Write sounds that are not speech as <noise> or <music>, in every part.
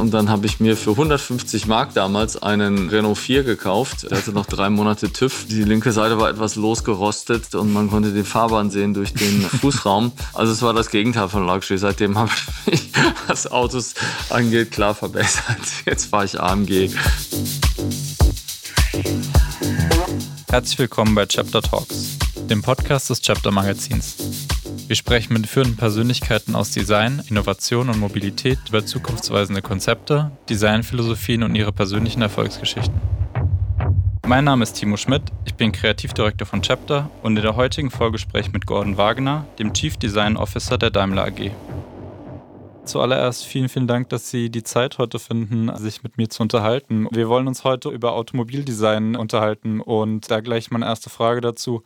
Und dann habe ich mir für 150 Mark damals einen Renault 4 gekauft. Der hatte noch drei Monate TÜV. Die linke Seite war etwas losgerostet und man konnte die Fahrbahn sehen durch den <laughs> Fußraum. Also es war das Gegenteil von Luxury. Seitdem habe ich mich, <laughs> was Autos angeht, klar verbessert. Jetzt fahre ich AMG. Herzlich willkommen bei Chapter Talks, dem Podcast des Chapter Magazins. Wir sprechen mit führenden Persönlichkeiten aus Design, Innovation und Mobilität über zukunftsweisende Konzepte, Designphilosophien und ihre persönlichen Erfolgsgeschichten. Mein Name ist Timo Schmidt, ich bin Kreativdirektor von Chapter und in der heutigen Folge spreche ich mit Gordon Wagner, dem Chief Design Officer der Daimler AG. Zuallererst vielen, vielen Dank, dass Sie die Zeit heute finden, sich mit mir zu unterhalten. Wir wollen uns heute über Automobildesign unterhalten und da gleich meine erste Frage dazu.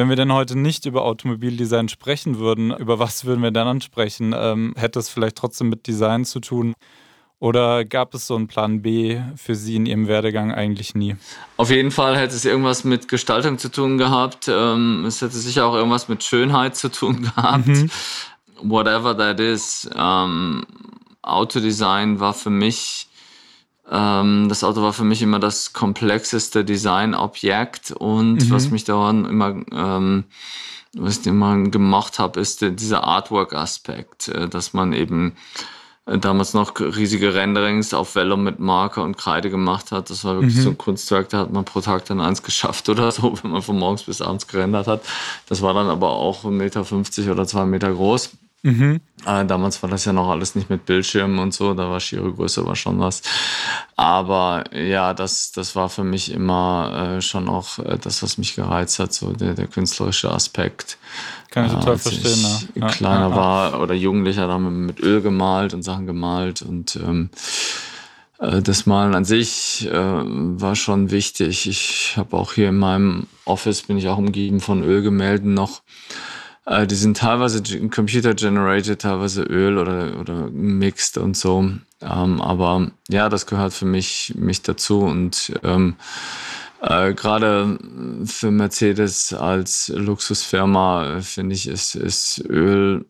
Wenn wir denn heute nicht über Automobildesign sprechen würden, über was würden wir dann ansprechen? Ähm, hätte es vielleicht trotzdem mit Design zu tun? Oder gab es so einen Plan B für Sie in Ihrem Werdegang eigentlich nie? Auf jeden Fall hätte es irgendwas mit Gestaltung zu tun gehabt. Ähm, es hätte sicher auch irgendwas mit Schönheit zu tun <laughs> gehabt. Mhm. Whatever that is. Ähm, Autodesign war für mich das Auto war für mich immer das komplexeste Designobjekt und mhm. was mich daran immer, ähm, was ich immer gemacht habe, ist dieser Artwork-Aspekt, äh, dass man eben äh, damals noch riesige Renderings auf Vellum mit Marker und Kreide gemacht hat. Das war wirklich mhm. so ein Kunstwerk, da hat man pro Tag dann eins geschafft oder so, <laughs> wenn man von morgens bis abends gerendert hat. Das war dann aber auch 1,50 Meter oder 2 Meter groß. Mhm. Äh, damals war das ja noch alles nicht mit Bildschirmen und so, da war schiere Größe war schon was. Aber ja, das, das war für mich immer äh, schon auch äh, das, was mich gereizt hat, so der, der künstlerische Aspekt. Kann ich total verstehen. Ich ja. kleiner ja, ja. war oder Jugendlicher, da haben wir mit Öl gemalt und Sachen gemalt und ähm, äh, das Malen an sich äh, war schon wichtig. Ich habe auch hier in meinem Office bin ich auch umgeben von Ölgemälden noch. Äh, die sind teilweise computer-generated, teilweise Öl oder, oder mixed und so. Ähm, aber ja, das gehört für mich, mich dazu und ähm, äh, Gerade für Mercedes als Luxusfirma äh, finde ich, ist, ist Öl,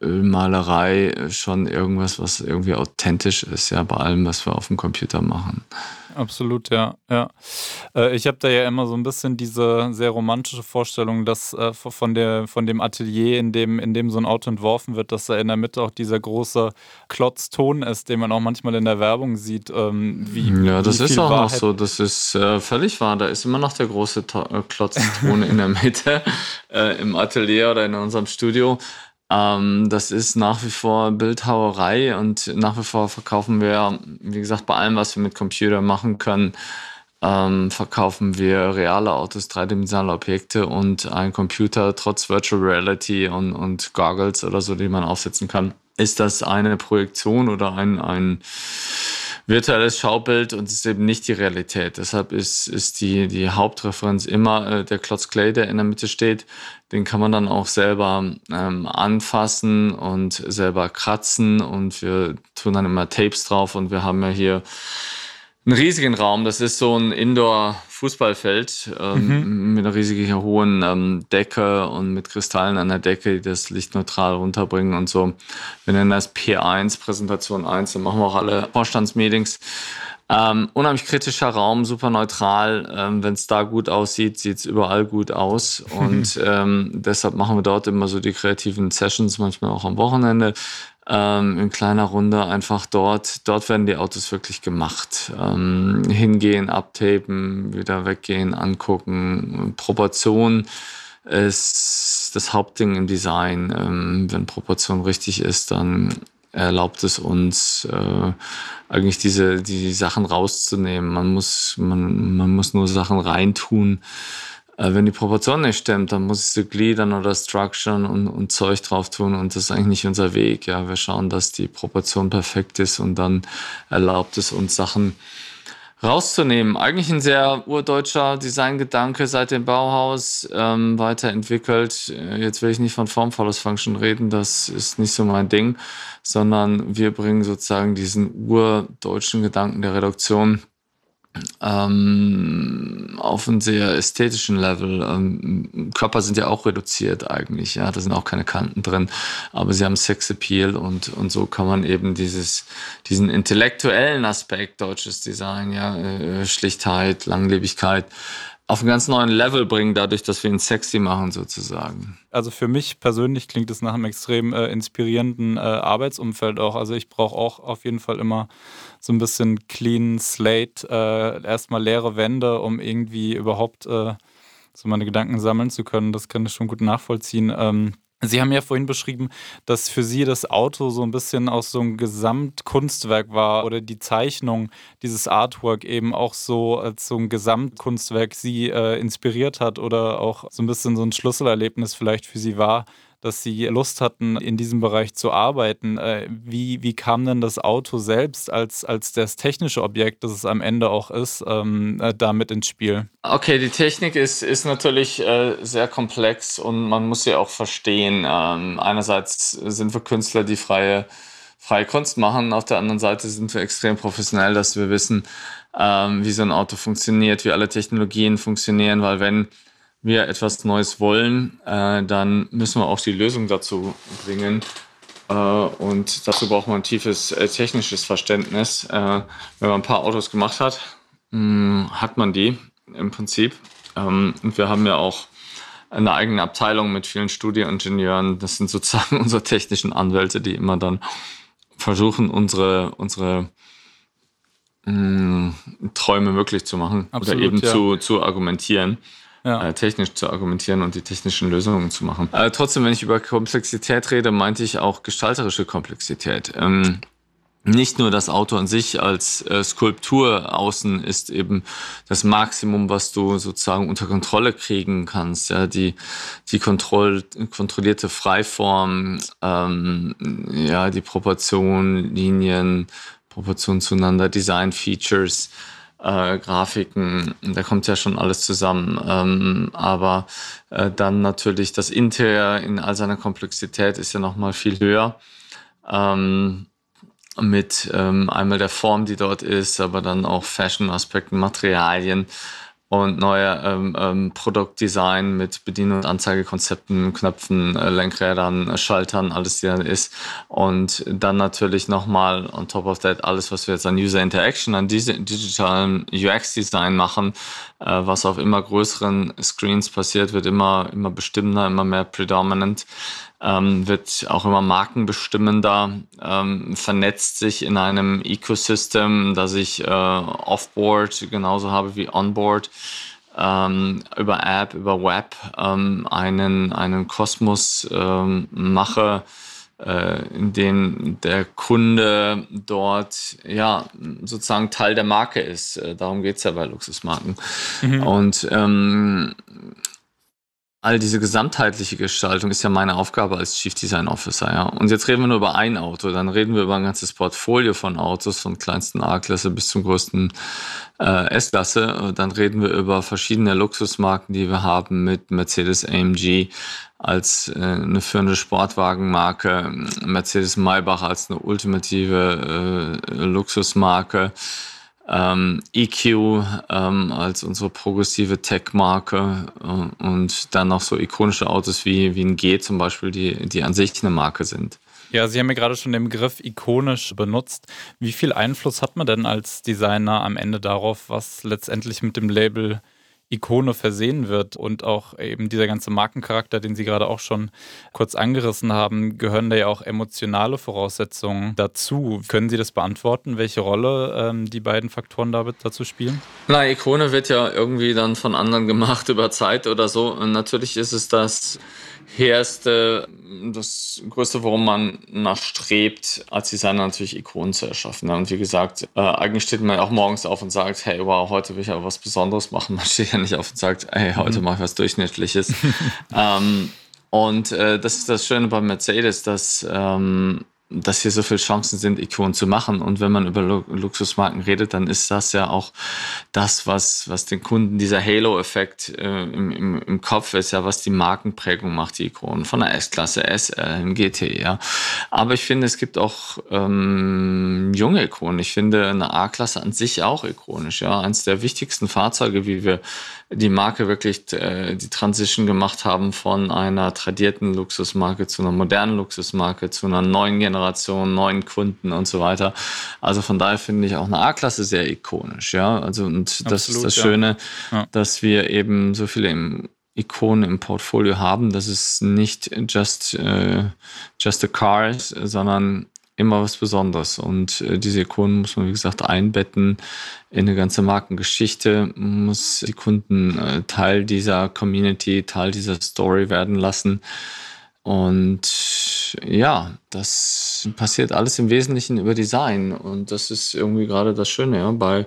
Ölmalerei schon irgendwas, was irgendwie authentisch ist, ja, bei allem, was wir auf dem Computer machen. Absolut, ja. ja. Äh, ich habe da ja immer so ein bisschen diese sehr romantische Vorstellung, dass äh, von, der, von dem Atelier, in dem, in dem so ein Auto entworfen wird, dass da in der Mitte auch dieser große Klotzton ist, den man auch manchmal in der Werbung sieht. Ähm, wie, ja, das ist auch Wahrheit noch so. Das ist äh, völlig wahr. Da ist immer noch der große Klotzton in der Mitte <laughs> äh, im Atelier oder in unserem Studio. Ähm, das ist nach wie vor Bildhauerei und nach wie vor verkaufen wir, wie gesagt, bei allem, was wir mit Computer machen können, ähm, verkaufen wir reale Autos, dreidimensionale Objekte und ein Computer trotz Virtual Reality und, und Goggles oder so, die man aufsetzen kann. Ist das eine Projektion oder ein, ein virtuelles Schaubild und es ist eben nicht die Realität. Deshalb ist, ist die, die Hauptreferenz immer äh, der Klotz Clay, der in der Mitte steht. Den kann man dann auch selber ähm, anfassen und selber kratzen und wir tun dann immer Tapes drauf und wir haben ja hier einen riesigen Raum. Das ist so ein Indoor-Fußballfeld ähm, mhm. mit einer riesigen hohen ähm, Decke und mit Kristallen an der Decke, die das Licht neutral runterbringen und so. Wir nennen das P1, Präsentation 1, dann machen wir auch alle Vorstandsmeetings. Ähm, unheimlich kritischer Raum, super neutral. Ähm, Wenn es da gut aussieht, sieht es überall gut aus. <laughs> Und ähm, deshalb machen wir dort immer so die kreativen Sessions, manchmal auch am Wochenende ähm, in kleiner Runde einfach dort, dort werden die Autos wirklich gemacht. Ähm, hingehen, abtapen, wieder weggehen, angucken. Proportion ist das Hauptding im Design. Ähm, wenn Proportion richtig ist, dann erlaubt es uns äh, eigentlich diese die Sachen rauszunehmen. Man muss man man muss nur Sachen reintun wenn die Proportion nicht stimmt, dann muss ich sie gliedern oder structuren und, und Zeug drauf tun und das ist eigentlich nicht unser Weg. Ja, wir schauen, dass die Proportion perfekt ist und dann erlaubt es uns Sachen rauszunehmen. Eigentlich ein sehr urdeutscher Designgedanke seit dem Bauhaus ähm, weiterentwickelt. Äh, jetzt will ich nicht von Form follows Function reden, das ist nicht so mein Ding, sondern wir bringen sozusagen diesen urdeutschen Gedanken der Reduktion ähm, auf einem sehr ästhetischen Level. Ähm, Körper sind ja auch reduziert eigentlich, ja, da sind auch keine Kanten drin, aber sie haben Sexappeal und, und so kann man eben dieses, diesen intellektuellen Aspekt deutsches Design, ja, äh, Schlichtheit, Langlebigkeit, auf einen ganz neuen Level bringen, dadurch, dass wir ihn sexy machen, sozusagen. Also für mich persönlich klingt es nach einem extrem äh, inspirierenden äh, Arbeitsumfeld auch. Also ich brauche auch auf jeden Fall immer so ein bisschen clean slate, äh, erstmal leere Wände, um irgendwie überhaupt äh, so meine Gedanken sammeln zu können. Das kann ich schon gut nachvollziehen. Ähm, Sie haben ja vorhin beschrieben, dass für Sie das Auto so ein bisschen aus so einem Gesamtkunstwerk war oder die Zeichnung, dieses Artwork eben auch so als so ein Gesamtkunstwerk Sie äh, inspiriert hat oder auch so ein bisschen so ein Schlüsselerlebnis vielleicht für Sie war, dass sie Lust hatten, in diesem Bereich zu arbeiten. Äh, wie, wie kam denn das Auto selbst als, als das technische Objekt, das es am Ende auch ist, ähm, äh, damit ins Spiel? Okay, die Technik ist, ist natürlich äh, sehr komplex und man muss sie auch verstehen. Ähm, einerseits sind wir Künstler, die freie, freie Kunst machen, auf der anderen Seite sind wir extrem professionell, dass wir wissen, ähm, wie so ein Auto funktioniert, wie alle Technologien funktionieren, weil wenn wir etwas Neues wollen, äh, dann müssen wir auch die Lösung dazu bringen. Äh, und dazu braucht man ein tiefes äh, technisches Verständnis. Äh, wenn man ein paar Autos gemacht hat, mh, hm, hat man die im Prinzip. Ähm, und wir haben ja auch eine eigene Abteilung mit vielen Studieingenieuren. Das sind sozusagen <laughs> unsere technischen Anwälte, die immer dann versuchen, unsere, unsere mh, hm, Träume möglich zu machen Absolut, oder eben ja. zu, zu argumentieren ja. äh, technisch zu argumentieren und die technischen Lösungen zu machen. Äh, trotzdem, wenn ich über Komplexität rede, meinte ich auch gestalterische Komplexität. Ähm, nicht nur das Auto an sich als äh, Skulptur außen ist eben das Maximum, was du sozusagen unter Kontrolle kriegen kannst. Ja, die die Kontroll kontrollierte Freiform, ähm, ja, die Proportion, Linien, Proportion zueinander, Design Features äh, Grafiken, da kommt ja schon alles zusammen. Ähm, aber äh, dann natürlich das Interieur in all seiner Komplexität ist ja nochmal viel höher. Ähm, mit ähm, einmal der Form, die dort ist, aber dann auch Fashion-Aspekten, Materialien und neue ähm, ähm, Produktdesign mit Bedienung- und Anzeigekonzepten, Knöpfen, äh, Lenkrädern, äh, Schaltern, alles, die da ist. Und dann natürlich nochmal on top of that alles, was wir jetzt an User Interaction, an diese digitalen UX-Design machen, äh, was auf immer größeren Screens passiert, wird immer, immer bestimmender, immer mehr predominant ähm, wird auch immer markenbestimmender, ähm, vernetzt sich in einem Ecosystem, das ich äh, Offboard genauso habe wie Onboard. Ähm, über App, über Web ähm, einen, einen Kosmos ähm, mache, äh, in dem der Kunde dort ja sozusagen Teil der Marke ist. Äh, darum geht es ja bei Luxusmarken. Mhm. Und ähm, all diese gesamtheitliche Gestaltung ist ja meine Aufgabe als Chief Design Officer. Ja. Und jetzt reden wir nur über ein Auto, dann reden wir über ein ganzes Portfolio von Autos, von kleinsten A-Klasse bis zum größten äh, S-Klasse. Dann reden wir über verschiedene Luxusmarken, die wir haben mit Mercedes AMG als äh, eine führende Sportwagenmarke, Mercedes Maybach als eine ultimative äh, Luxusmarke ähm, EQ ähm, als unsere progressive Tech-Marke äh, und dann noch so ikonische Autos wie, wie ein G zum Beispiel, die, die an sich eine Marke sind. Ja, Sie haben ja gerade schon den Begriff ikonisch benutzt. Wie viel Einfluss hat man denn als Designer am Ende darauf, was letztendlich mit dem Label Ikone versehen wird und auch eben dieser ganze Markencharakter, den Sie gerade auch schon kurz angerissen haben, gehören da ja auch emotionale Voraussetzungen dazu. Können Sie das beantworten, welche Rolle ähm, die beiden Faktoren dazu spielen? Na, Ikone wird ja irgendwie dann von anderen gemacht <laughs> über Zeit oder so. Und natürlich ist es das Erste, das Größte, worum man nachstrebt, als Designer natürlich Ikonen zu erschaffen. Und wie gesagt, äh, eigentlich steht man auch morgens auf und sagt, hey, wow, heute will ich aber was Besonderes machen. Man steht ja nicht auf und sagt, hey, heute mhm. mache ich was Durchschnittliches. <laughs> ähm, und äh, das ist das Schöne bei Mercedes, dass ähm, dass hier so viele Chancen sind, Ikonen zu machen. Und wenn man über Luxusmarken redet, dann ist das ja auch das, was, was den Kunden dieser Halo-Effekt äh, im, im, im Kopf ist, ja, was die Markenprägung macht, die Ikonen von der S-Klasse, SL, im GT, ja. Aber ich finde, es gibt auch ähm, junge Ikonen. Ich finde eine A-Klasse an sich auch ikonisch, ja. Eines der wichtigsten Fahrzeuge, wie wir die Marke wirklich äh, die Transition gemacht haben von einer tradierten Luxusmarke zu einer modernen Luxusmarke, zu einer neuen Generation, neuen Kunden und so weiter. Also von daher finde ich auch eine A-Klasse sehr ikonisch, ja. Also und Absolut, das ist das ja. Schöne, ja. dass wir eben so viele im Ikonen im Portfolio haben, dass es nicht just, uh, just a car ist, sondern immer was Besonderes. Und äh, diese Ikonen muss man, wie gesagt, einbetten in eine ganze Markengeschichte, muss die Kunden äh, Teil dieser Community, Teil dieser Story werden lassen. Und ja, das passiert alles im Wesentlichen über Design. Und das ist irgendwie gerade das Schöne, ja, bei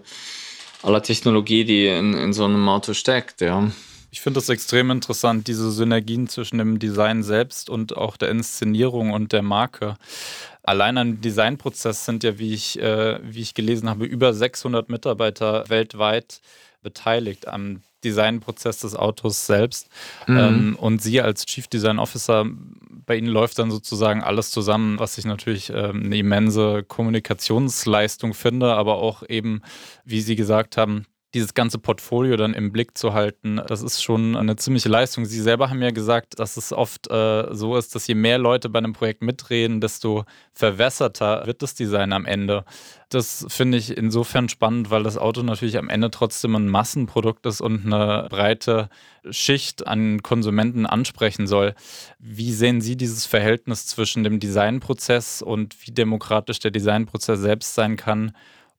aller Technologie, die in, in so einem Auto steckt, ja. Ich finde es extrem interessant, diese Synergien zwischen dem Design selbst und auch der Inszenierung und der Marke. Allein am Designprozess sind ja, wie ich, äh, wie ich gelesen habe, über 600 Mitarbeiter weltweit beteiligt am Designprozess des Autos selbst. Mhm. Ähm, und Sie als Chief Design Officer, bei Ihnen läuft dann sozusagen alles zusammen, was ich natürlich ähm, eine immense Kommunikationsleistung finde, aber auch eben, wie Sie gesagt haben, dieses ganze Portfolio dann im Blick zu halten, das ist schon eine ziemliche Leistung. Sie selber haben ja gesagt, dass es oft äh, so ist, dass je mehr Leute bei einem Projekt mitreden, desto verwässerter wird das Design am Ende. Das finde ich insofern spannend, weil das Auto natürlich am Ende trotzdem ein Massenprodukt ist und eine breite Schicht an Konsumenten ansprechen soll. Wie sehen Sie dieses Verhältnis zwischen dem Designprozess und wie demokratisch der Designprozess selbst sein kann?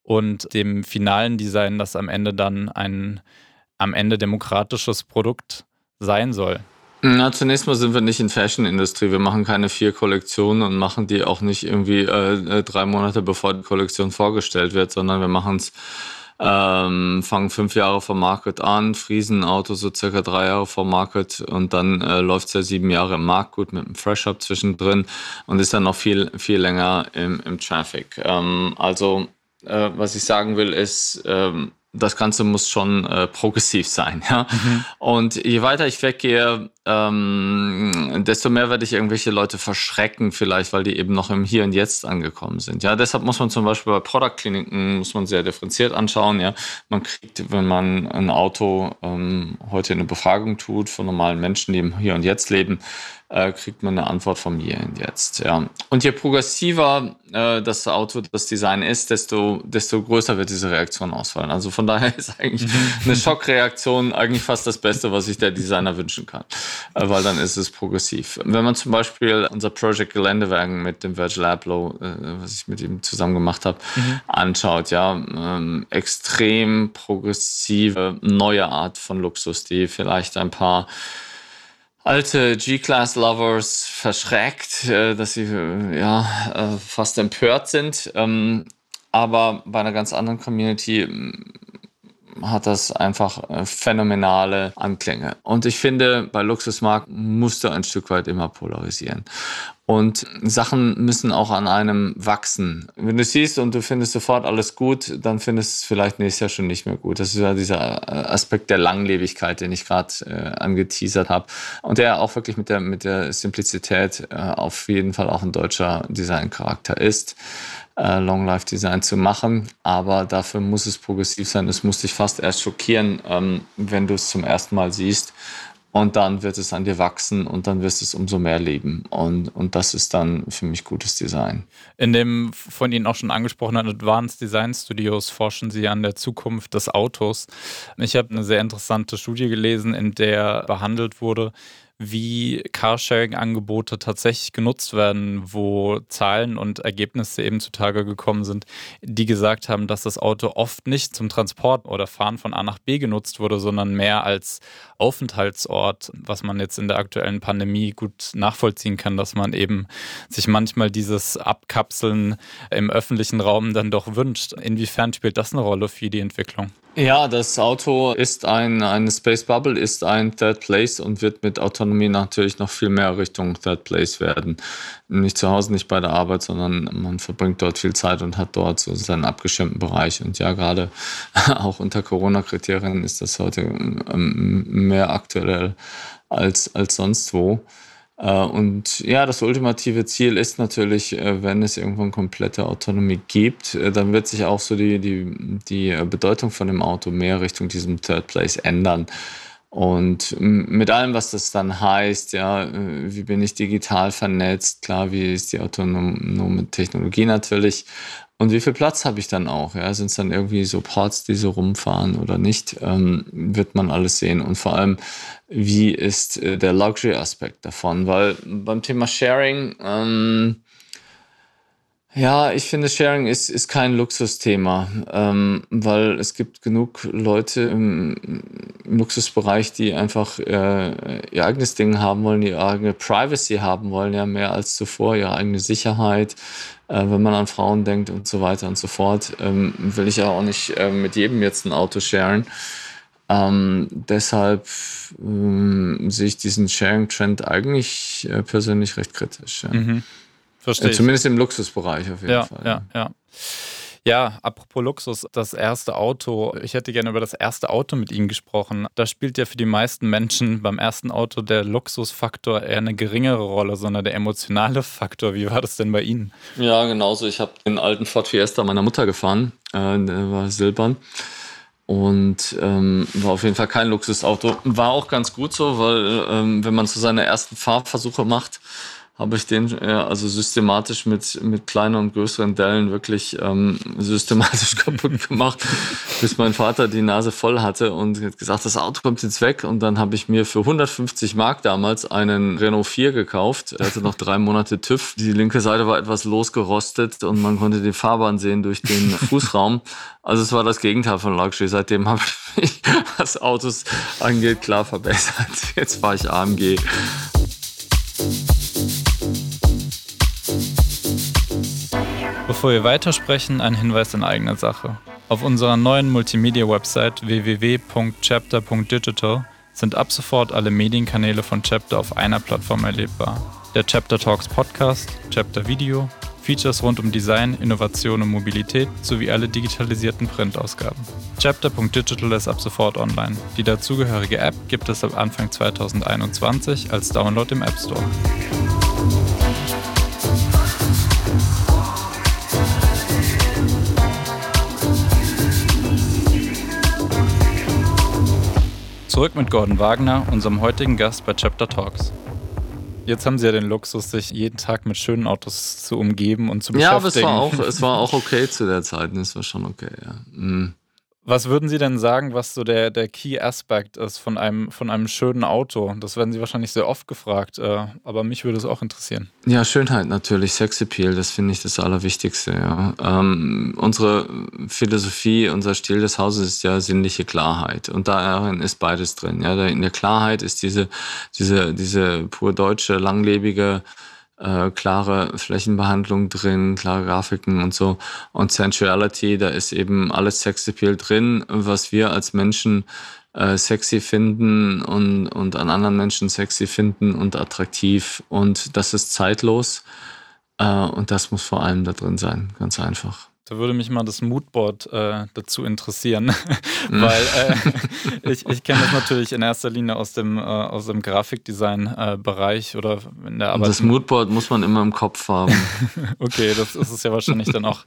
Und dem finalen Design, das am Ende dann ein am Ende demokratisches Produkt sein soll. Na, zunächst mal sind wir nicht in Fashion-Industrie. Wir machen keine vier Kollektionen und machen die auch nicht irgendwie äh, äh drei Monate bevor die Kollektion vorgestellt wird, sondern wir machen es, ähm, fangen fünf Jahre vor Market an, friesen Auto so circa drei Jahre vor Market und dann äh, läuft es ja sieben Jahre im Markt gut mit einem Fresh-Up zwischendrin und ist dann noch viel, viel länger im, im Traffic. Ähm, also äh, was ich sagen will, ist, ähm, das Ganze muss schon äh, progressiv sein. <laughs> Ja? Mhm. Und je weiter ich weggehe, ähm, desto mehr werde ich irgendwelche Leute verschrecken, vielleicht, weil die eben noch im Hier und Jetzt angekommen sind. Ja, deshalb muss man zum Beispiel bei Product-Kliniken muss man sehr differenziert anschauen. Ja, man kriegt, wenn man ein Auto ähm, heute in eine Befragung tut von normalen Menschen, die im Hier und Jetzt leben, äh, kriegt man eine Antwort von mir jetzt. Ja. Und je progressiver äh, das Auto, das Design ist, desto, desto größer wird diese Reaktion ausfallen. Also von <laughs> daher ist eigentlich eine Schockreaktion eigentlich fast das Beste, was sich der Designer wünschen kann, äh, weil dann ist es progressiv. Wenn man zum Beispiel unser Project Geländewagen mit dem Virgil Abloh, äh, was ich mit ihm zusammen gemacht habe, mhm. anschaut, ja, ähm, extrem progressive neue Art von Luxus, die vielleicht ein paar alte G-Class-Lovers verschreckt, äh, dass sie äh, ja äh, fast empört sind. Ähm, aber bei einer ganz anderen Community hat das einfach phänomenale Anklänge. Und ich finde, bei Luxusmarken musst du ein Stück weit immer polarisieren. Und Sachen müssen auch an einem wachsen. Wenn du siehst und du findest sofort alles gut, dann findest du es vielleicht nächstes Jahr schon nicht mehr gut. Das ist ja dieser äh, Aspekt der Langlebigkeit, den ich gerade äh, angeteasert habe. Und der auch wirklich mit der, mit der Simplizität äh, auf jeden Fall auch ein deutscher Designcharakter ist äh, Long Life Design zu machen. Aber dafür muss es progressiv sein. Es muss dich fast erst schockieren, ähm, wenn du es zum ersten Mal siehst. Und dann wird es an dir wachsen und dann wirst du es umso mehr lieben. Und, und das ist dann für mich gutes Design. In dem von Ihnen auch schon angesprochenen Advanced Design Studios forschen Sie an der Zukunft des Autos. Ich habe eine sehr interessante Studie gelesen, in der behandelt wurde, wie Carsharing-Angebote tatsächlich genutzt werden, wo Zahlen und Ergebnisse eben zutage gekommen sind, die gesagt haben, dass das Auto oft nicht zum Transport oder Fahren von A nach B genutzt wurde, sondern mehr als Aufenthaltsort, was man jetzt in der aktuellen Pandemie gut nachvollziehen kann, dass man eben sich manchmal dieses Abkapseln im öffentlichen Raum dann doch wünscht. Inwiefern spielt das eine Rolle für die Entwicklung? Ja, das Auto ist ein, eine Space Bubble, ist ein Third Place und wird mit Autonomie natürlich noch viel mehr Richtung Third Place werden. Nicht zu Hause, nicht bei der Arbeit, sondern man verbringt dort viel Zeit und hat dort so seinen abgeschirmten Bereich. Und ja, gerade <laughs> auch unter Corona-Kriterien ist das heute ähm, mehr aktuell als, als sonst wo. Äh, und ja, das ultimative Ziel ist natürlich, äh, wenn es irgendwann komplette Autonomie gibt, äh, dann wird sich auch so die, die, die Bedeutung von dem Auto mehr Richtung diesem Third Place ändern. Und mit allem, was das dann heißt, ja, wie bin ich digital vernetzt, klar, wie ist die autonome Technologie natürlich, und wie viel Platz habe ich dann auch? Ja? Sind es dann irgendwie so Ports, die so rumfahren oder nicht? Ähm, wird man alles sehen. Und vor allem, wie ist äh, der Luxury-Aspekt davon? Weil beim Thema Sharing, ähm, ja, ich finde, Sharing ist, ist kein Luxusthema, ähm, weil es gibt genug Leute im, im Luxusbereich, die einfach äh, ihr eigenes Ding haben wollen, ihre eigene Privacy haben wollen, ja, mehr als zuvor, ihre eigene Sicherheit, äh, wenn man an Frauen denkt und so weiter und so fort, ähm, will ich ja auch nicht äh, mit jedem jetzt ein Auto sharen. Ähm, deshalb ähm, sehe ich diesen Sharing-Trend eigentlich äh, persönlich recht kritisch. Ja. Mhm. Verstehe. Äh, zumindest im Luxusbereich auf jeden ja, Fall. Ja, ja. Ja, apropos Luxus, das erste Auto. Ich hätte gerne über das erste Auto mit Ihnen gesprochen. Da spielt ja für die meisten Menschen beim ersten Auto der Luxusfaktor eher eine geringere Rolle, sondern der emotionale Faktor. Wie war das denn bei Ihnen? Ja, genauso. Ich habe den alten Ford Fiesta meiner Mutter gefahren. Äh, der war silbern. Und ähm, war auf jeden Fall kein Luxusauto. War auch ganz gut so, weil ähm, wenn man so seine ersten Fahrversuche macht, habe ich den äh, also systematisch mit, mit kleinen und größeren Dellen wirklich ähm, <laughs> systematisch kaputt gemacht, bis mein Vater die Nase voll hatte und hat gesagt, das Auto kommt jetzt weg. Und dann habe ich mir für 150 Mark damals einen Renault 4 gekauft. Er hatte noch drei Monate TÜV. Die linke Seite war etwas losgerostet und man konnte die Fahrbahn sehen durch den <laughs> Fußraum. Also es war das Gegenteil von Luxury. Seitdem habe ich mich, <laughs> was Autos angeht, klar verbessert. Jetzt fahre ich AMG. Bevor wir weitersprechen, ein Hinweis in eigener Sache. Auf unserer neuen Multimedia-Website www.chapter.digital sind ab sofort alle Medienkanäle von Chapter auf einer Plattform erlebbar. Der Chapter Talks Podcast, Chapter Video, Features rund um Design, Innovation und Mobilität sowie alle digitalisierten Printausgaben. Chapter.digital ist ab sofort online. Die dazugehörige App gibt es ab Anfang 2021 als Download im App Store. Zurück mit Gordon Wagner, unserem heutigen Gast bei Chapter Talks. Jetzt haben Sie ja den Luxus, sich jeden Tag mit schönen Autos zu umgeben und zu beschäftigen. Ja, aber es war auch, es war auch <laughs> okay zu der Zeit. Es war schon okay, ja. Mhm. Was würden Sie denn sagen, was so der, der Key Aspect ist von einem, von einem schönen Auto? Das werden Sie wahrscheinlich sehr oft gefragt, äh, aber mich würde es auch interessieren. Ja, Schönheit natürlich, Sexappeal, das finde ich das Allerwichtigste. Ja. Ähm, unsere Philosophie, unser Stil des Hauses ist ja sinnliche Klarheit und darin ist beides drin. Ja. In der Klarheit ist diese, diese, diese pur deutsche, langlebige äh, klare Flächenbehandlung drin, klare Grafiken und so. Und Sensuality, da ist eben alles Sexappeal drin, was wir als Menschen äh, sexy finden und, und an anderen Menschen sexy finden und attraktiv. Und das ist zeitlos. Äh, und das muss vor allem da drin sein, ganz einfach. Da würde mich mal das Moodboard äh, dazu interessieren, <laughs> <laughs> weil äh, <laughs> ich, ich kenne das natürlich in erster Linie aus dem, äh, aus dem Grafikdesign-Bereich oder in der Arbeit. Das Moodboard muss man immer im Kopf haben. okay, das ist es ja wahrscheinlich dann auch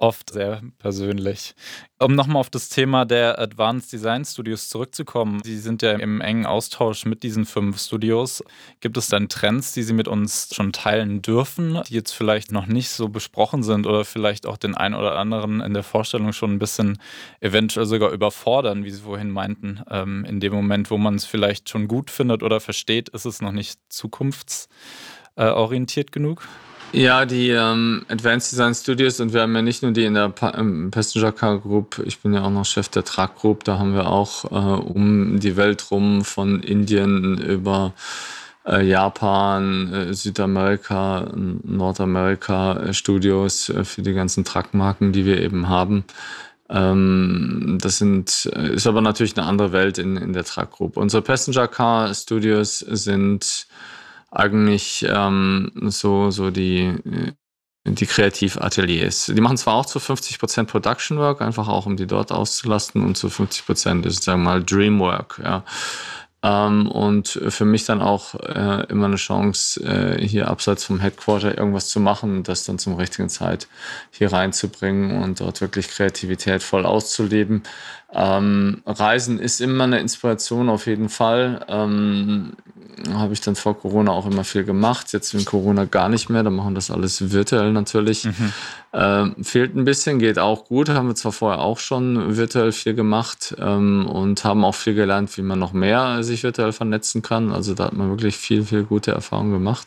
oft sehr persönlich. Um nochmal auf das Thema der Advanced Design Studios zurückzukommen. Sie sind ja im engen Austausch mit diesen fünf Studios. Gibt es dann Trends, die Sie mit uns schon teilen dürfen, die jetzt vielleicht noch nicht so besprochen sind oder vielleicht auch den einen oder anderen in der Vorstellung schon ein bisschen eventuell sogar überfordern, wie Sie vorhin meinten? Ähm, in dem Moment, wo man es vielleicht schon gut findet oder versteht, ist es noch nicht zukunftsorientiert genug? Ja, die ähm, Advanced Design Studios und wir haben ja nicht nur die in der pa Passenger Car Group, ich bin ja auch noch Chef der Truck Group, da haben wir auch äh, um die Welt rum von Indien über äh, Japan, äh, Südamerika, Nordamerika äh, Studios äh, für die ganzen Truckmarken, die wir eben haben. Ähm, das sind, ist aber natürlich eine andere Welt in, in der Truck Group. Unsere Passenger Car Studios sind eigentlich ähm, so, so die, die Kreativateliers. Die machen zwar auch zu 50% Production Work, einfach auch um die dort auszulasten und zu 50% ist, sagen wir mal, Dreamwork, ja. Ähm, und für mich dann auch äh, immer eine Chance, äh, hier abseits vom Headquarter irgendwas zu machen das dann zum richtigen Zeit hier reinzubringen und dort wirklich Kreativität voll auszuleben. Ähm, Reisen ist immer eine Inspiration auf jeden Fall. Ähm, habe ich dann vor Corona auch immer viel gemacht. Jetzt in Corona gar nicht mehr. Da machen das alles virtuell natürlich. Mhm. Ähm, fehlt ein bisschen, geht auch gut. Haben wir zwar vorher auch schon virtuell viel gemacht ähm, und haben auch viel gelernt, wie man noch mehr sich virtuell vernetzen kann. Also da hat man wirklich viel, viel gute Erfahrungen gemacht.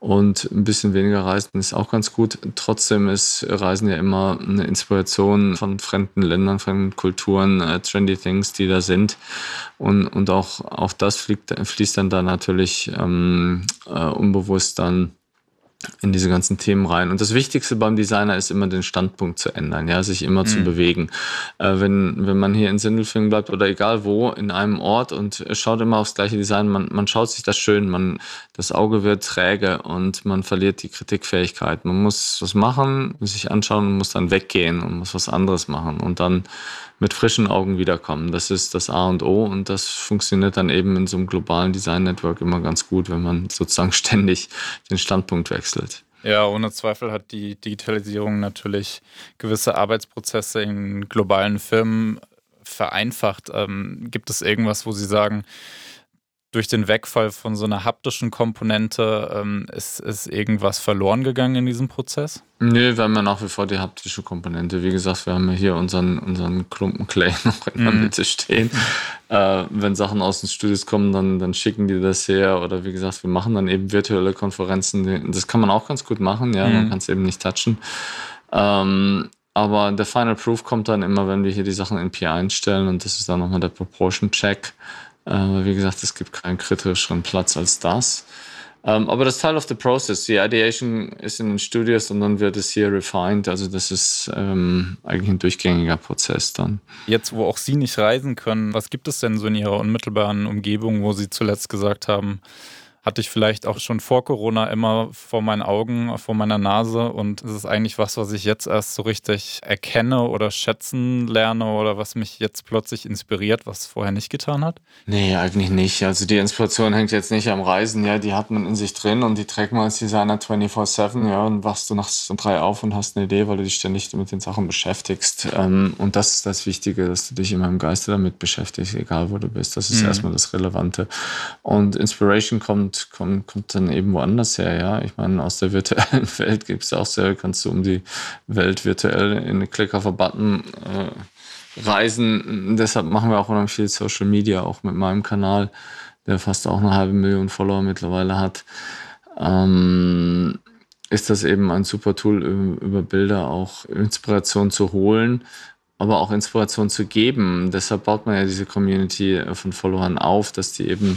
Und ein bisschen weniger Reisen ist auch ganz gut. Trotzdem ist Reisen ja immer eine Inspiration von fremden Ländern, von Kulturen, äh, trendy Things, die da sind. Und, und auch, auch das fliegt, fließt dann da natürlich ähm, äh, unbewusst dann in diese ganzen Themen rein. Und das Wichtigste beim Designer ist immer den Standpunkt zu ändern, ja, sich immer mhm. zu bewegen. Äh, wenn, wenn man hier in Sindelfingen bleibt oder egal wo, in einem Ort und schaut immer aufs gleiche Design, man, man schaut sich das schön, man, das Auge wird träge und man verliert die Kritikfähigkeit. Man muss was machen, sich anschauen und muss dann weggehen und muss was anderes machen und dann mit frischen Augen wiederkommen. Das ist das A und O und das funktioniert dann eben in so einem globalen Design-Network immer ganz gut, wenn man sozusagen <laughs> ständig den Standpunkt wechselt. Ja, ohne Zweifel hat die Digitalisierung natürlich gewisse Arbeitsprozesse in globalen Firmen vereinfacht. Ähm, gibt es irgendwas, wo Sie sagen, durch den Wegfall von so einer haptischen Komponente ähm, ist, ist irgendwas verloren gegangen in diesem Prozess? Nee, wir haben ja nach wie vor die haptische Komponente. Wie gesagt, wir haben ja hier unseren, unseren Klumpen Clay <laughs> noch in der mhm. Mitte stehen. äh, wenn Sachen aus den Studios kommen, dann, dann schicken die das her. Oder wie gesagt, wir machen dann eben virtuelle Konferenzen. Das kann man auch ganz gut machen, ja. Mhm. Man kann es eben nicht touchen. Ähm, aber der Final Proof kommt dann immer, wenn wir hier die Sachen in P einstellen und das ist dann nochmal der Proportion Check. Äh, wie gesagt, es gibt keinen kritischeren Platz als das. Ähm, aber das Teil of the process. Die Ideation ist in den Studios und dann wird es hier refined. Also das ist ähm, eigentlich ein durchgängiger Prozess dann. Jetzt, wo auch Sie nicht reisen können, was gibt es denn so in Ihrer unmittelbaren Umgebung, wo Sie zuletzt gesagt haben, hatte ich vielleicht auch schon vor Corona immer vor meinen Augen, vor meiner Nase. Und es ist eigentlich was, was ich jetzt erst so richtig erkenne oder schätzen lerne oder was mich jetzt plötzlich inspiriert, was vorher nicht getan hat? Nee, eigentlich nicht. Also die Inspiration hängt jetzt nicht am Reisen, ja, die hat man in sich drin und die trägt man als Designer 24-7, ja, und wachst du nachts um drei auf und hast eine Idee, weil du dich ständig mit den Sachen beschäftigst. Ähm, und das ist das Wichtige, dass du dich in meinem Geiste damit beschäftigst, egal wo du bist. Das ist mhm. erstmal das Relevante. Und Inspiration kommt kommt, kommt, dann eben woanders her, ja. Ich meine, aus der virtuellen <laughs> Welt gibt es auch sehr, kannst du um die Welt virtuell in eine Klick auf einen Button äh, reisen. Deshalb machen wir auch unheimlich viel Social Media, auch mit meinem Kanal, der fast auch eine halbe Million Follower mittlerweile hat. Ähm, ist das eben ein super Tool, über Bilder auch Inspiration zu holen, aber auch Inspiration zu geben. Deshalb baut man ja diese Community von Followern auf, dass die eben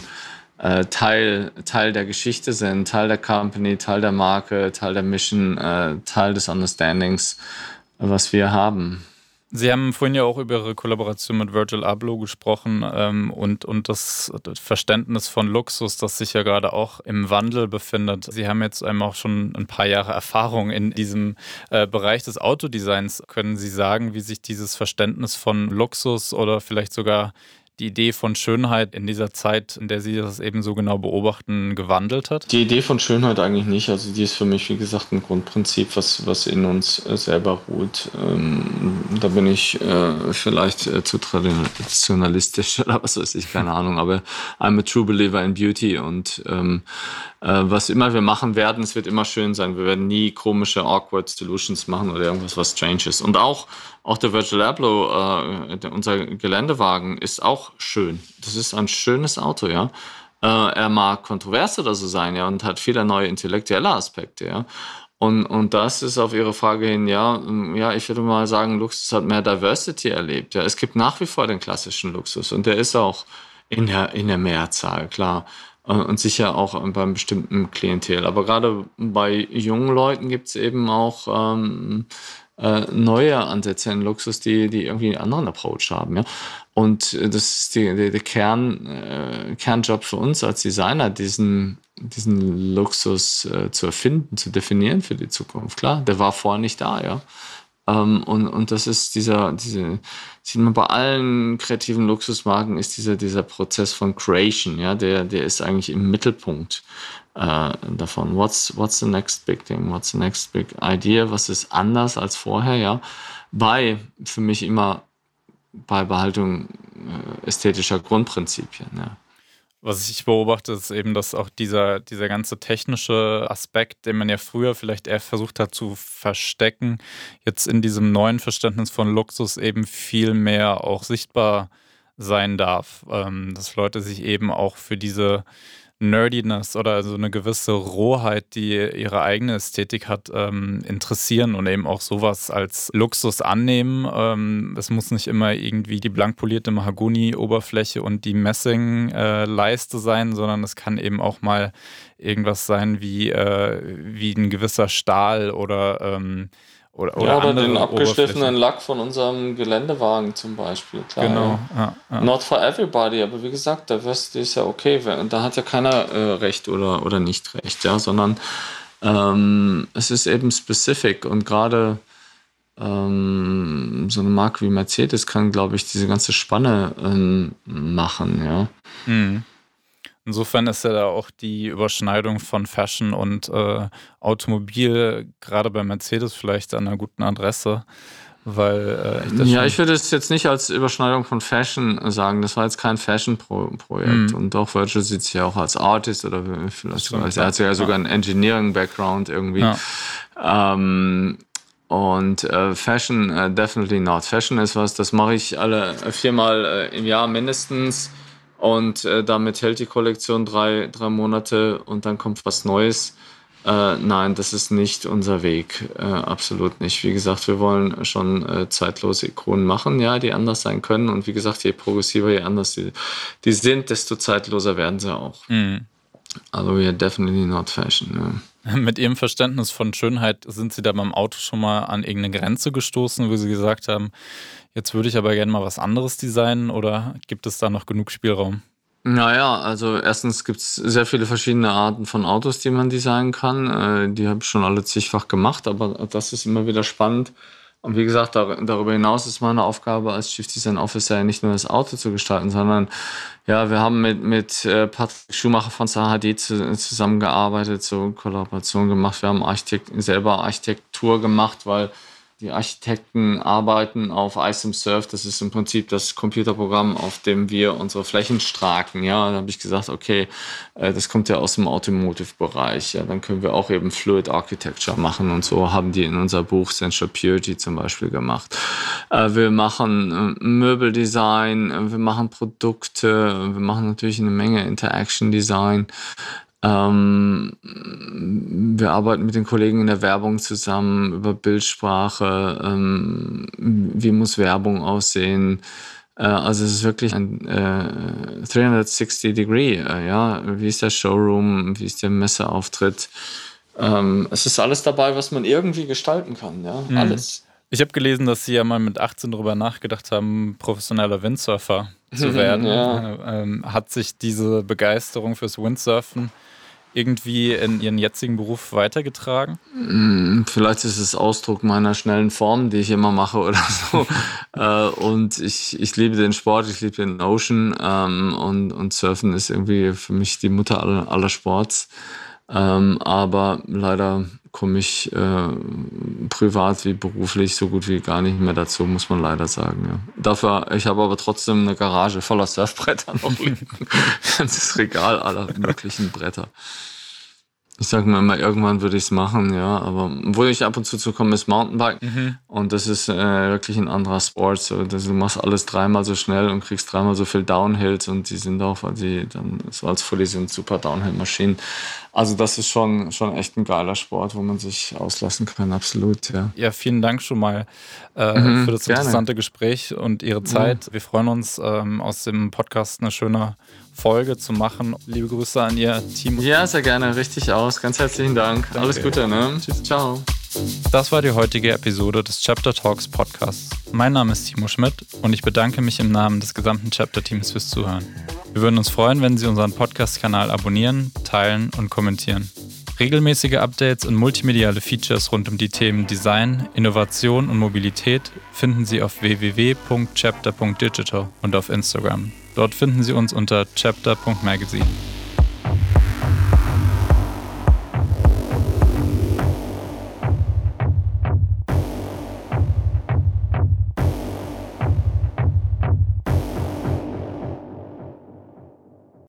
äh, Teil, Teil der Geschichte sind, Teil der Company, Teil der Marke, Teil der Mission, äh, Teil des Understandings, was wir haben. Sie haben vorhin ja auch über Ihre Kollaboration mit Virgil Abloh gesprochen ähm, und, und das Verständnis von Luxus, das sich ja gerade auch im Wandel befindet. Sie haben jetzt einmal auch schon ein paar Jahre Erfahrung in diesem äh, Bereich des Autodesigns. Können Sie sagen, wie sich dieses Verständnis von Luxus oder vielleicht sogar die Idee von Schönheit in dieser Zeit, in der Sie das eben so genau beobachten, gewandelt hat? Die Idee von Schönheit eigentlich nicht. Also die ist für mich, wie gesagt, ein Grundprinzip, was, was in uns äh, selber ruht. Ähm, da bin ich äh, vielleicht äh, zu traditionalistisch <laughs> oder was weiß ich, keine Ahnung. Aber I'm a true believer in beauty und ähm, äh, was immer wir machen werden, es wird immer schön sein. Wir werden nie komische, awkward Solutions machen oder irgendwas, was strange ist. Und auch, auch der Virtual Abloh, äh, unser Geländewagen, ist auch schön. Das ist ein schönes Auto, ja. Äh, er mag kontrovers oder so sein, ja, und hat viele neue intellektuelle Aspekte, ja. Und, und das ist auf Ihre Frage hin, ja, ähm, ja, ich würde mal sagen, Luxus hat mehr Diversity erlebt. Ja, es gibt nach wie vor den klassischen Luxus und der ist auch in der, in der Mehrzahl, klar. äh, und sicher auch beim bestimmten Klientel. Aber gerade bei jungen Leuten gibt es eben auch ähm, äh, neue Ansätze in Luxus, die, die irgendwie einen anderen Approach haben. Ja? Und das ist der die, die Kern, äh, Kernjob für uns als Designer, diesen, diesen Luxus äh, zu erfinden, zu definieren für die Zukunft. Klar, der war vorher nicht da, ja. Ähm, und, und das ist dieser, diese, sieht man bei allen kreativen Luxusmarken, ist dieser, dieser Prozess von Creation, ja, der, der ist eigentlich im Mittelpunkt äh, davon. What's, what's the next big thing? What's the next big idea? Was ist anders als vorher, ja? Bei für mich immer Beibehaltung äh, ästhetischer Grundprinzipien, ja. Was ich beobachte, ist eben, dass auch dieser, dieser ganze technische Aspekt, den man ja früher vielleicht eher versucht hat zu verstecken, jetzt in diesem neuen Verständnis von Luxus eben viel mehr auch sichtbar sein darf. Ähm, dass Leute sich eben auch für diese Nerdiness oder so eine gewisse Rohheit, die ihre eigene Ästhetik hat, ähm, interessieren und eben auch sowas als Luxus annehmen. Ähm, es muss nicht immer irgendwie die blank polierte Mahagoni-Oberfläche und die Messing-Leiste äh, sein, sondern es kann eben auch mal irgendwas sein wie, äh, wie ein gewisser Stahl oder ähm, oder, oder, ja, oder den abgeschliffenen Lack von unserem Geländewagen zum Beispiel. Klar, genau. Ja. Ja, Not for everybody, aber wie gesagt, da ist ja okay. Und da hat ja keiner äh, Recht oder, oder nicht Recht, ja, sondern ähm, es ist eben specific und gerade ähm, so eine Marke wie Mercedes kann, glaube ich, diese ganze Spanne ähm, machen, ja. Mhm. Insofern ist ja da auch die Überschneidung von Fashion und äh, Automobil gerade bei Mercedes vielleicht an einer guten Adresse. Weil, äh, ich ja, ich würde es jetzt nicht als Überschneidung von Fashion sagen. Das war jetzt kein Fashion-Projekt. Mhm. Und doch Virgil sieht sich ja auch als Artist oder vielleicht sogar, er hat ja sogar einen Engineering-Background irgendwie. Ja. Ähm, und äh, Fashion, äh, definitely not. Fashion ist was, das mache ich alle viermal äh, im Jahr mindestens und äh, damit hält die Kollektion drei, drei Monate und dann kommt was Neues. Äh, nein, das ist nicht unser Weg. Äh, absolut nicht. Wie gesagt, wir wollen schon äh, zeitlose Ikonen machen, ja, die anders sein können. Und wie gesagt, je progressiver, je anders die, die sind, desto zeitloser werden sie auch. Mhm. Also are definitely not fashion. Ja. <laughs> Mit Ihrem Verständnis von Schönheit sind Sie da beim Auto schon mal an irgendeine Grenze gestoßen, wo Sie gesagt haben, Jetzt würde ich aber gerne mal was anderes designen oder gibt es da noch genug Spielraum? Naja, also erstens gibt es sehr viele verschiedene Arten von Autos, die man designen kann. Äh, die habe ich schon alle zigfach gemacht, aber das ist immer wieder spannend. Und wie gesagt, darüber hinaus ist meine Aufgabe als Chief Design Officer ja nicht nur das Auto zu gestalten, sondern ja, wir haben mit, mit äh, Patrick Schumacher von Sahadi zusammengearbeitet, so Kollaboration gemacht. Wir haben Architekt, selber Architektur gemacht, weil die Architekten arbeiten auf ISIM-Surf. Das ist im Prinzip das Computerprogramm, auf dem wir unsere Flächen straken. Ja, da habe ich gesagt, okay, äh, das kommt ja aus dem Automotive-Bereich. Ja, dann können wir auch eben Fluid Architecture machen und so haben die in unser Buch Central Purity zum Beispiel gemacht. Äh, wir machen äh, Möbeldesign, wir machen Produkte, wir machen natürlich eine Menge Interaction Design. Ähm, wir arbeiten mit den Kollegen in der Werbung zusammen über Bildsprache. Ähm, wie muss Werbung aussehen? Äh, also es ist wirklich ein äh, 360 Degree. Äh, ja, wie ist der Showroom? Wie ist der Messeauftritt? Ähm, es ist alles dabei, was man irgendwie gestalten kann. Ja, mhm. alles. Ich habe gelesen, dass Sie ja mal mit 18 darüber nachgedacht haben, professioneller Windsurfer zu werden. <laughs> ja. ähm, hat sich diese Begeisterung fürs Windsurfen irgendwie in Ihren jetzigen Beruf weitergetragen? Mm, vielleicht ist es Ausdruck meiner schnellen Form, die ich immer mache oder so. <laughs> Äh, und ich, ich liebe den Sport, ich liebe den Ocean ähm, und, und Surfen ist irgendwie für mich die Mutter aller, aller Sports. Ähm, aber leider komme ich äh, privat wie beruflich so gut wie gar nicht mehr dazu, muss man leider sagen. Ja. Dafür, ich habe aber trotzdem eine Garage voller Surfbretter noch liegen. <laughs> das Regal aller möglichen Bretter. Ich sage mir immer, irgendwann würde ich es machen, ja. Aber wo ich ab und zu zu komme, ist Mountainbike. Mhm. Und das ist äh, wirklich ein anderer Sport. So, das, du machst alles dreimal so schnell und kriegst dreimal so viel Downhills und die sind auch, weil die dann so als Fully sind super Downhill-Maschinen. Also das ist schon, schon echt ein geiler Sport, wo man sich auslassen kann, absolut, ja. Ja, vielen Dank schon mal äh, mhm, für das gerne. interessante Gespräch und Ihre Zeit. Ja. Wir freuen uns, ähm, aus dem Podcast eine schöne Folge zu machen. Liebe Grüße an Ihr Team. Ja, sehr gerne. Richtig aus. Ganz herzlichen Dank. Danke. Alles Gute. Ne? Tschüss. Ciao. Das war die heutige Episode des Chapter Talks Podcasts. Mein Name ist Timo Schmidt und ich bedanke mich im Namen des gesamten Chapter-Teams fürs Zuhören. Wir würden uns freuen, wenn Sie unseren Podcast-Kanal abonnieren, teilen und kommentieren. Regelmäßige Updates und multimediale Features rund um die Themen Design, Innovation und Mobilität finden Sie auf www.chapter.digital und auf Instagram. Dort finden Sie uns unter chapter.magazine.